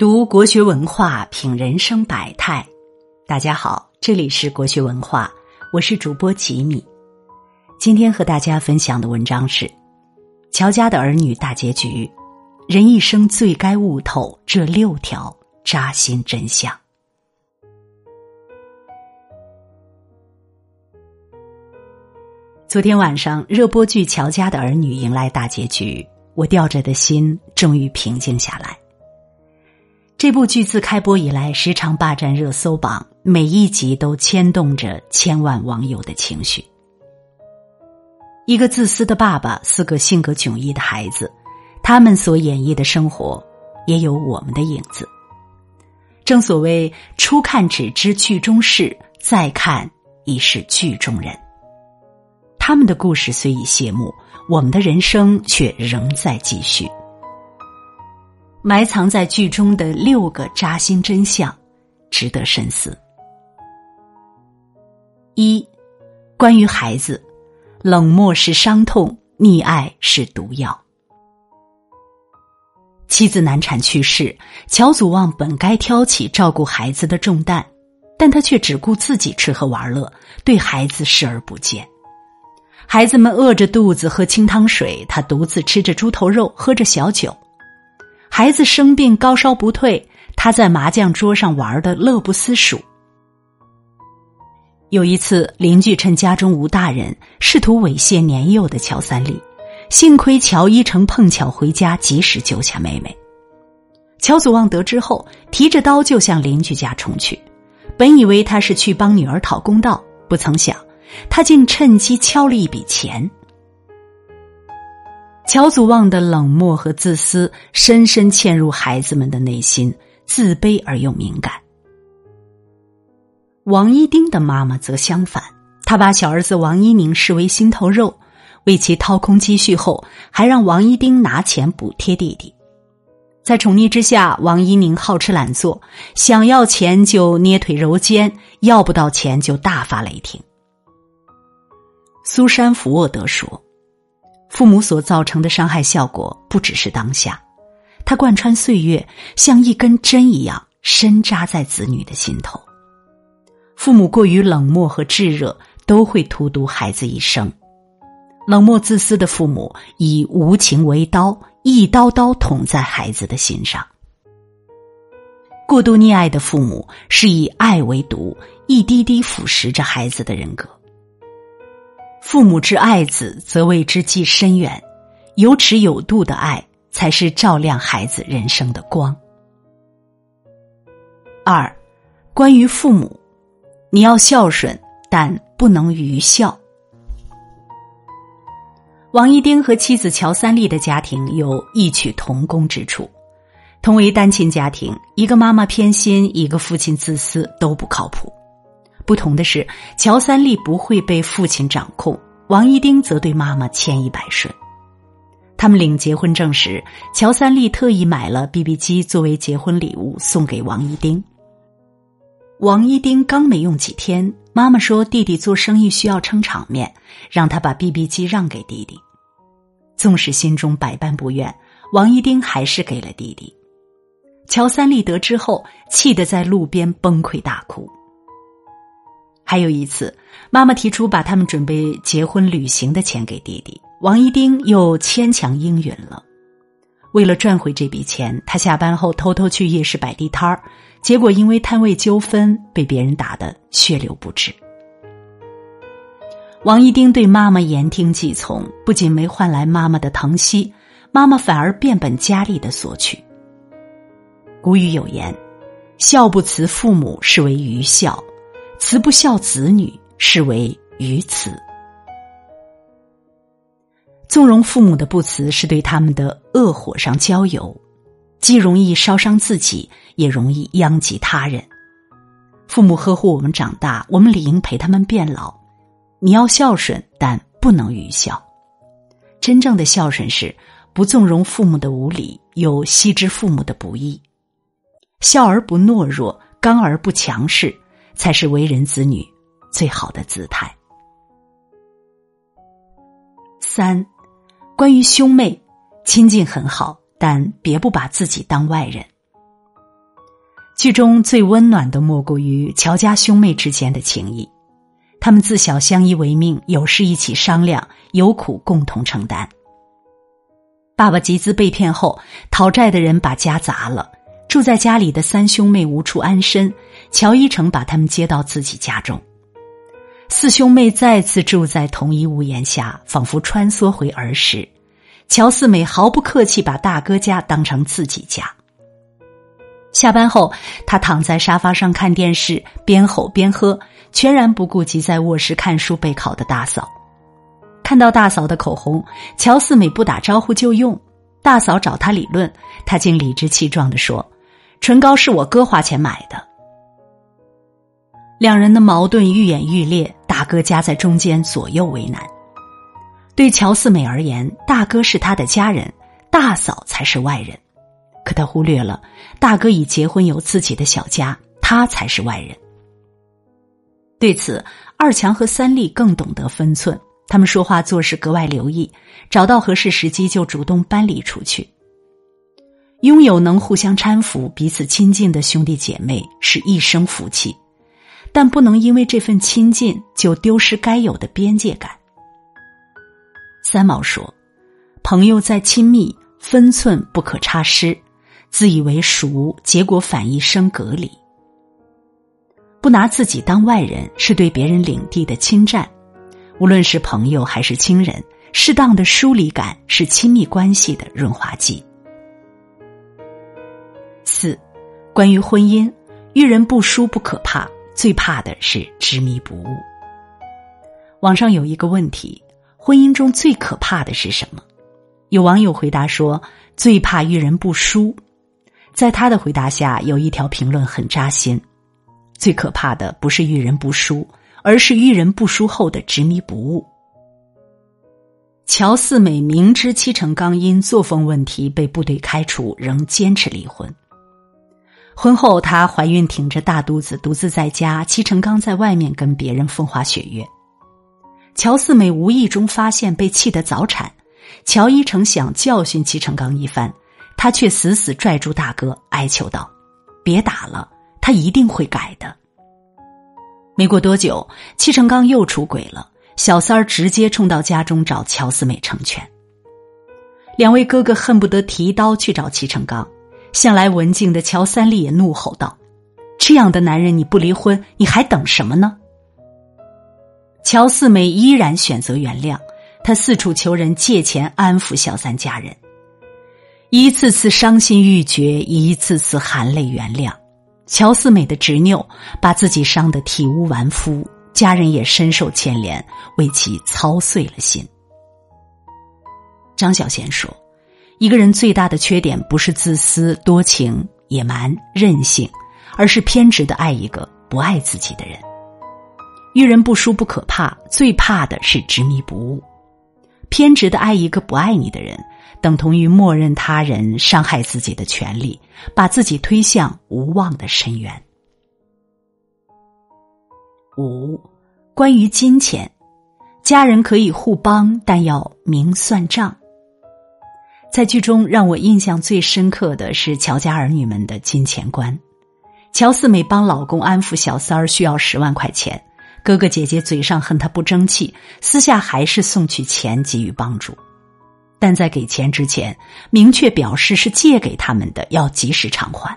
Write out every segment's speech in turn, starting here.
读国学文化，品人生百态。大家好，这里是国学文化，我是主播吉米。今天和大家分享的文章是《乔家的儿女》大结局。人一生最该悟透这六条扎心真相。昨天晚上，热播剧《乔家的儿女》迎来大结局，我吊着的心终于平静下来。这部剧自开播以来，时常霸占热搜榜，每一集都牵动着千万网友的情绪。一个自私的爸爸，四个性格迥异的孩子，他们所演绎的生活，也有我们的影子。正所谓“初看只知剧中事，再看已是剧中人”。他们的故事虽已谢幕，我们的人生却仍在继续。埋藏在剧中的六个扎心真相，值得深思。一，关于孩子，冷漠是伤痛，溺爱是毒药。妻子难产去世，乔祖望本该挑起照顾孩子的重担，但他却只顾自己吃喝玩乐，对孩子视而不见。孩子们饿着肚子喝清汤水，他独自吃着猪头肉，喝着小酒。孩子生病高烧不退，他在麻将桌上玩的乐不思蜀。有一次，邻居趁家中无大人，试图猥亵年幼的乔三立，幸亏乔一成碰巧回家，及时救下妹妹。乔祖望得知后，提着刀就向邻居家冲去，本以为他是去帮女儿讨公道，不曾想，他竟趁机敲了一笔钱。乔祖望的冷漠和自私，深深嵌入孩子们的内心，自卑而又敏感。王一丁的妈妈则相反，她把小儿子王一宁视为心头肉，为其掏空积蓄后，还让王一丁拿钱补贴弟弟。在宠溺之下，王一宁好吃懒做，想要钱就捏腿揉肩，要不到钱就大发雷霆。苏珊·福沃德说。父母所造成的伤害效果不只是当下，它贯穿岁月，像一根针一样深扎在子女的心头。父母过于冷漠和炙热，都会荼毒孩子一生。冷漠自私的父母以无情为刀，一刀刀捅在孩子的心上；过度溺爱的父母是以爱为毒，一滴滴腐蚀着孩子的人格。父母之爱子，则为之计深远。有尺有度的爱，才是照亮孩子人生的光。二，关于父母，你要孝顺，但不能愚孝。王一丁和妻子乔三丽的家庭有异曲同工之处，同为单亲家庭，一个妈妈偏心，一个父亲自私，都不靠谱。不同的是，乔三丽不会被父亲掌控，王一丁则对妈妈千依百顺。他们领结婚证时，乔三丽特意买了 BB 机作为结婚礼物送给王一丁。王一丁刚没用几天，妈妈说弟弟做生意需要撑场面，让他把 BB 机让给弟弟。纵使心中百般不愿，王一丁还是给了弟弟。乔三丽得知后，气得在路边崩溃大哭。还有一次，妈妈提出把他们准备结婚旅行的钱给弟弟，王一丁又牵强应允了。为了赚回这笔钱，他下班后偷偷去夜市摆地摊儿，结果因为摊位纠纷被别人打得血流不止。王一丁对妈妈言听计从，不仅没换来妈妈的疼惜，妈妈反而变本加厉的索取。古语有言：“孝不辞父母，是为愚孝。”慈不孝子女，是为愚慈。纵容父母的不慈，是对他们的恶火上浇油，既容易烧伤自己，也容易殃及他人。父母呵护我们长大，我们理应陪他们变老。你要孝顺，但不能愚孝。真正的孝顺是不纵容父母的无理，又悉知父母的不易。孝而不懦弱，刚而不强势。才是为人子女最好的姿态。三，关于兄妹，亲近很好，但别不把自己当外人。剧中最温暖的莫过于乔家兄妹之间的情谊，他们自小相依为命，有事一起商量，有苦共同承担。爸爸集资被骗后，讨债的人把家砸了，住在家里的三兄妹无处安身，乔一成把他们接到自己家中，四兄妹再次住在同一屋檐下，仿佛穿梭回儿时。乔四美毫不客气把大哥家当成自己家。下班后，他躺在沙发上看电视，边吼边喝，全然不顾及在卧室看书备考的大嫂。看到大嫂的口红，乔四美不打招呼就用。大嫂找他理论，他竟理直气壮的说：“唇膏是我哥花钱买的。”两人的矛盾愈演愈烈，大哥夹在中间，左右为难。对乔四美而言，大哥是他的家人，大嫂才是外人。可他忽略了，大哥已结婚有自己的小家，他才是外人。对此，二强和三丽更懂得分寸，他们说话做事格外留意，找到合适时机就主动搬离出去。拥有能互相搀扶、彼此亲近的兄弟姐妹是一生福气，但不能因为这份亲近就丢失该有的边界感。三毛说：“朋友再亲密，分寸不可差失。”自以为熟，结果反一生隔离。不拿自己当外人，是对别人领地的侵占。无论是朋友还是亲人，适当的疏离感是亲密关系的润滑剂。四，关于婚姻，遇人不淑不可怕，最怕的是执迷不悟。网上有一个问题：婚姻中最可怕的是什么？有网友回答说：最怕遇人不淑。在他的回答下，有一条评论很扎心：最可怕的不是遇人不淑，而是遇人不淑后的执迷不悟。乔四美明知戚成刚因作风问题被部队开除，仍坚持离婚。婚后，她怀孕，挺着大肚子，独自在家，戚成刚在外面跟别人风花雪月。乔四美无意中发现，被气得早产。乔一成想教训戚成刚一番。他却死死拽住大哥，哀求道：“别打了，他一定会改的。”没过多久，戚成刚又出轨了，小三儿直接冲到家中找乔四美成全。两位哥哥恨不得提刀去找戚成刚，向来文静的乔三立也怒吼道：“这样的男人你不离婚，你还等什么呢？”乔四美依然选择原谅，他四处求人借钱安抚小三家人。一次次伤心欲绝，一次次含泪原谅。乔四美的执拗把自己伤得体无完肤，家人也深受牵连，为其操碎了心。张小娴说：“一个人最大的缺点不是自私、多情、野蛮、任性，而是偏执的爱一个不爱自己的人。遇人不淑不可怕，最怕的是执迷不悟。偏执的爱一个不爱你的人。”等同于默认他人伤害自己的权利，把自己推向无望的深渊。五，关于金钱，家人可以互帮，但要明算账。在剧中，让我印象最深刻的是乔家儿女们的金钱观。乔四美帮老公安抚小三儿需要十万块钱，哥哥姐姐嘴上恨他不争气，私下还是送去钱给予帮助。但在给钱之前，明确表示是借给他们的，要及时偿还。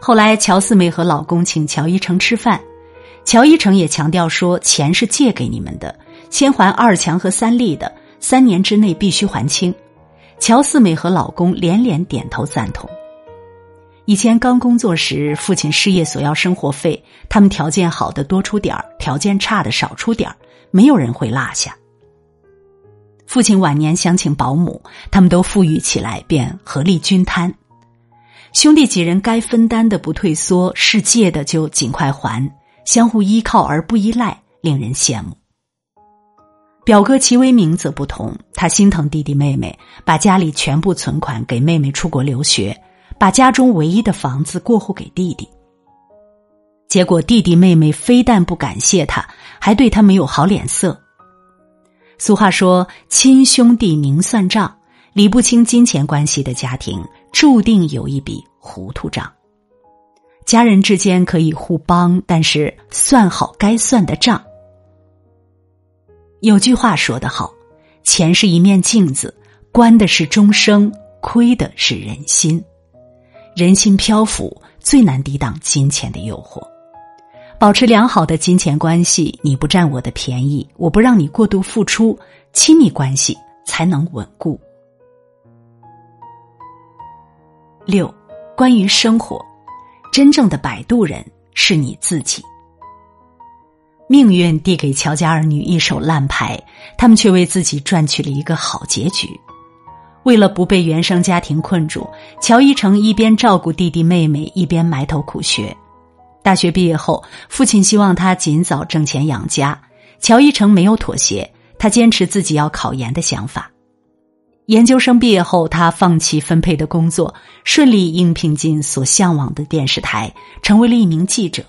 后来，乔四美和老公请乔一成吃饭，乔一成也强调说，钱是借给你们的，先还二强和三丽的，三年之内必须还清。乔四美和老公连连点头赞同。以前刚工作时，父亲失业索要生活费，他们条件好的多出点儿，条件差的少出点儿，没有人会落下。父亲晚年想请保姆，他们都富裕起来，便合力均摊。兄弟几人该分担的不退缩，是借的就尽快还，相互依靠而不依赖，令人羡慕。表哥齐威明则不同，他心疼弟弟妹妹，把家里全部存款给妹妹出国留学，把家中唯一的房子过户给弟弟。结果弟弟妹妹非但不感谢他，还对他没有好脸色。俗话说：“亲兄弟明算账，理不清金钱关系的家庭，注定有一笔糊涂账。”家人之间可以互帮，但是算好该算的账。有句话说得好：“钱是一面镜子，观的是终生，亏的是人心。人心漂浮，最难抵挡金钱的诱惑。保持良好的金钱关系，你不占我的便宜，我不让你过度付出，亲密关系才能稳固。”六，关于生活，真正的摆渡人是你自己。命运递给乔家儿女一手烂牌，他们却为自己赚取了一个好结局。为了不被原生家庭困住，乔一成一边照顾弟弟妹妹，一边埋头苦学。大学毕业后，父亲希望他尽早挣钱养家，乔一成没有妥协，他坚持自己要考研的想法。研究生毕业后，他放弃分配的工作，顺利应聘进所向往的电视台，成为了一名记者。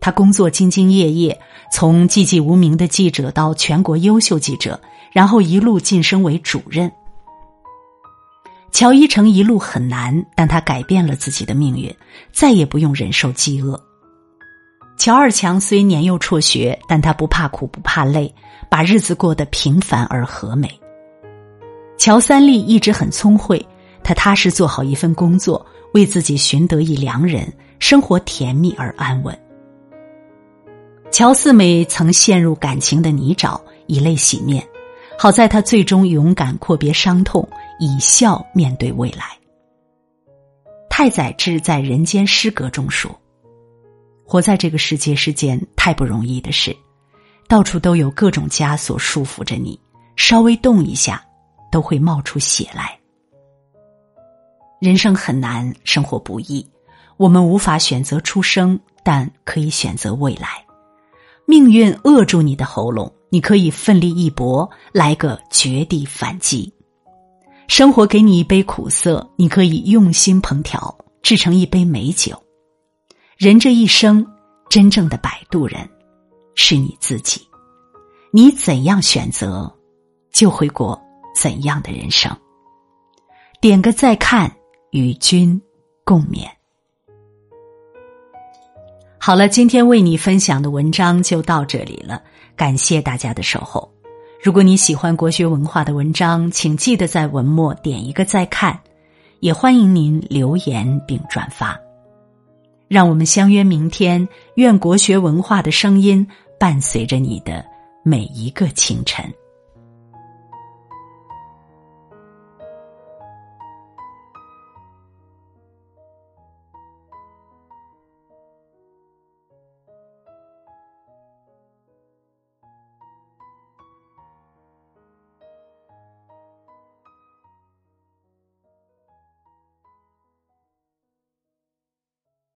他工作兢兢业业，从寂寂无名的记者到全国优秀记者，然后一路晋升为主任。乔一成一路很难，但他改变了自己的命运，再也不用忍受饥饿。乔二强虽年幼辍学，但他不怕苦不怕累，把日子过得平凡而和美。乔三立一直很聪慧，他踏实做好一份工作，为自己寻得一良人，生活甜蜜而安稳。乔四美曾陷入感情的泥沼，以泪洗面。好在她最终勇敢阔别伤痛，以笑面对未来。太宰治在《人间失格》中说：“活在这个世界是件太不容易的事，到处都有各种枷锁束缚着你，稍微动一下，都会冒出血来。人生很难，生活不易，我们无法选择出生，但可以选择未来。”命运扼住你的喉咙，你可以奋力一搏，来个绝地反击。生活给你一杯苦涩，你可以用心烹调，制成一杯美酒。人这一生，真正的摆渡人是你自己。你怎样选择，就会过怎样的人生。点个再看，与君共勉。好了，今天为你分享的文章就到这里了，感谢大家的守候。如果你喜欢国学文化的文章，请记得在文末点一个再看，也欢迎您留言并转发。让我们相约明天，愿国学文化的声音伴随着你的每一个清晨。